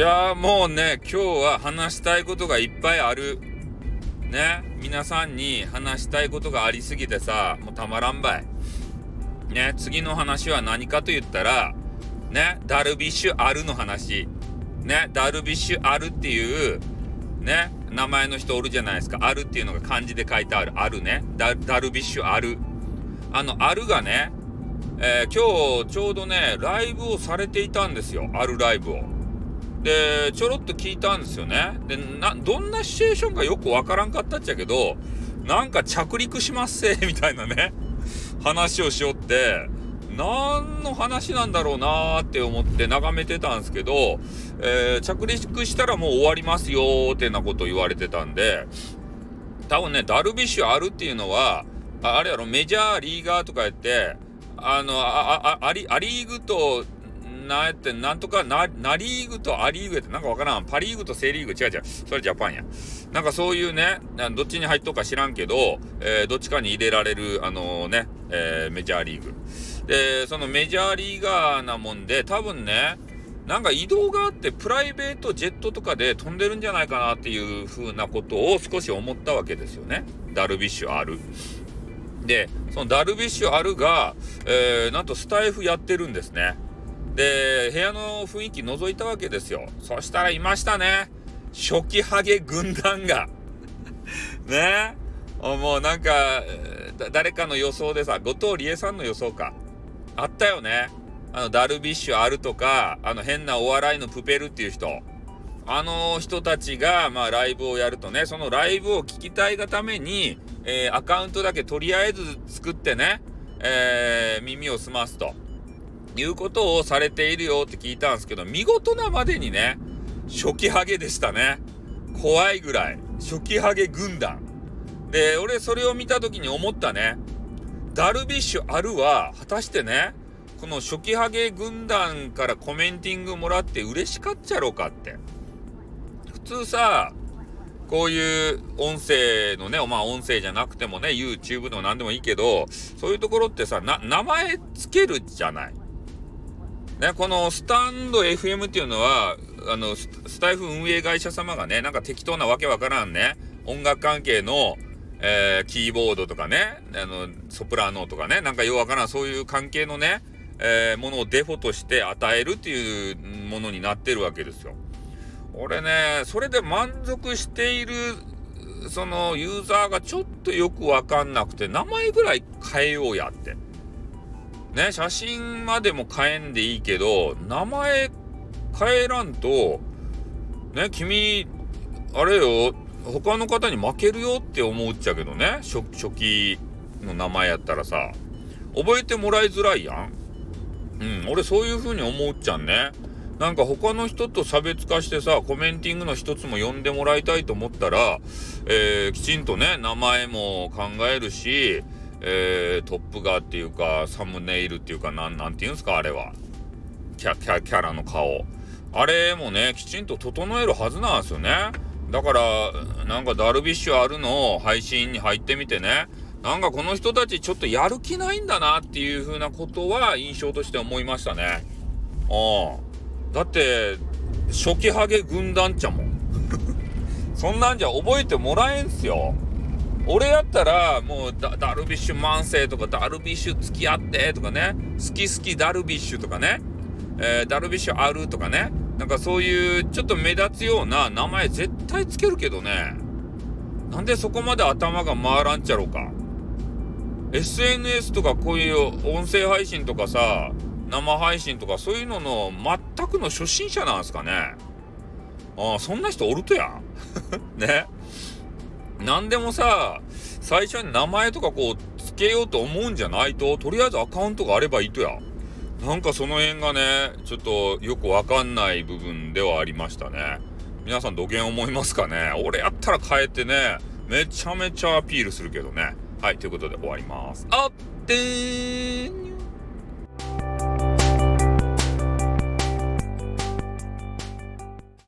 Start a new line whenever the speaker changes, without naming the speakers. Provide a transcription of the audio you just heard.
いやもうね、今日は話したいことがいっぱいある。ね、皆さんに話したいことがありすぎてさ、もうたまらんばい。ね、次の話は何かと言ったら、ね、ダルビッシュあるの話。ね、ダルビッシュあるっていう、ね、名前の人おるじゃないですか。あるっていうのが漢字で書いてある。あるね。ダルビッシュある。あの、あるがね、えー、今日ちょうどね、ライブをされていたんですよ。あるライブを。で、ちょろっと聞いたんですよね。で、な、どんなシチュエーションかよくわからんかったっちゃけど、なんか着陸しますせ、みたいなね、話をしよって、何の話なんだろうなーって思って眺めてたんですけど、えー、着陸したらもう終わりますよーってなこと言われてたんで、多分ね、ダルビッシュあるっていうのは、ああれやろ、メジャーリーガーとかやって、あの、あ、あ、あリ、アリーグとなやって、なんとかな、ナリーグとアリーグってなんかわからん。パリーグとセリーグ違う違う。それジャパンや。なんかそういうね、どっちに入っとくか知らんけど、えー、どっちかに入れられる、あのー、ね、えー、メジャーリーグ。で、そのメジャーリーガーなもんで、多分ね、なんか移動があってプライベートジェットとかで飛んでるんじゃないかなっていう風なことを少し思ったわけですよね。ダルビッシュある。で、そのダルビッシュあるが、えー、なんとスタイフやってるんですね。で、部屋の雰囲気覗いたわけですよ。そしたらいましたね。初期ハゲ軍団が。ねもうなんか、誰かの予想でさ、後藤理恵さんの予想か。あったよね。あの、ダルビッシュあるとか、あの変なお笑いのプペルっていう人。あの人たちが、まあ、ライブをやるとね、そのライブを聞きたいがために、えー、アカウントだけとりあえず作ってね、えー、耳を澄ますと。いうことをされているよって聞いたんですけど、見事なまでにね、初期ハゲでしたね。怖いぐらい。初期ハゲ軍団。で、俺それを見た時に思ったね。ダルビッシュあるは、果たしてね、この初期ハゲ軍団からコメンティングもらって嬉しかっちゃろうかって。普通さ、こういう音声のね、まあ音声じゃなくてもね、YouTube の何でもいいけど、そういうところってさ、名前つけるじゃない。ね、このスタンド FM っていうのは、あの、スタイフ運営会社様がね、なんか適当なわけわからんね、音楽関係の、えー、キーボードとかね、あの、ソプラノとかね、なんかようわからん、そういう関係のね、えー、ものをデフォとして与えるっていうものになってるわけですよ。俺ね、それで満足している、そのユーザーがちょっとよくわかんなくて、名前ぐらい変えようやって。ね、写真までも変えんでいいけど、名前変えらんと、ね、君、あれよ、他の方に負けるよって思っちゃうけどね、初期の名前やったらさ、覚えてもらいづらいやん。うん、俺そういう風に思うっちゃうね。なんか他の人と差別化してさ、コメンティングの一つも呼んでもらいたいと思ったら、えー、きちんとね、名前も考えるし、えー、トップ画っていうか、サムネイルっていうか、なん、なんて言うんですか、あれは。キャ、キャ、キャラの顔。あれもね、きちんと整えるはずなんですよね。だから、なんかダルビッシュあるのを配信に入ってみてね、なんかこの人たちちょっとやる気ないんだなっていう風なことは印象として思いましたね。ああ。だって、初期ハゲ軍団ちゃもん。そんなんじゃ覚えてもらえんすよ。俺やったら、もうダ、ルビッシュ慢性とか、ダルビッシュ付き合ってとかね、好き好きダルビッシュとかね、えー、ダルビッシュあるとかね、なんかそういうちょっと目立つような名前絶対つけるけどね、なんでそこまで頭が回らんちゃろうか。SNS とかこういう音声配信とかさ、生配信とかそういうのの全くの初心者なんすかね。ああ、そんな人おるとやん。ね。何でもさ、最初に名前とかこう、つけようと思うんじゃないと、とりあえずアカウントがあればいいとや。なんかその辺がね、ちょっとよくわかんない部分ではありましたね。皆さん土下思いますかね？俺やったら変えてね、めちゃめちゃアピールするけどね。はい、ということで終わります。あってーん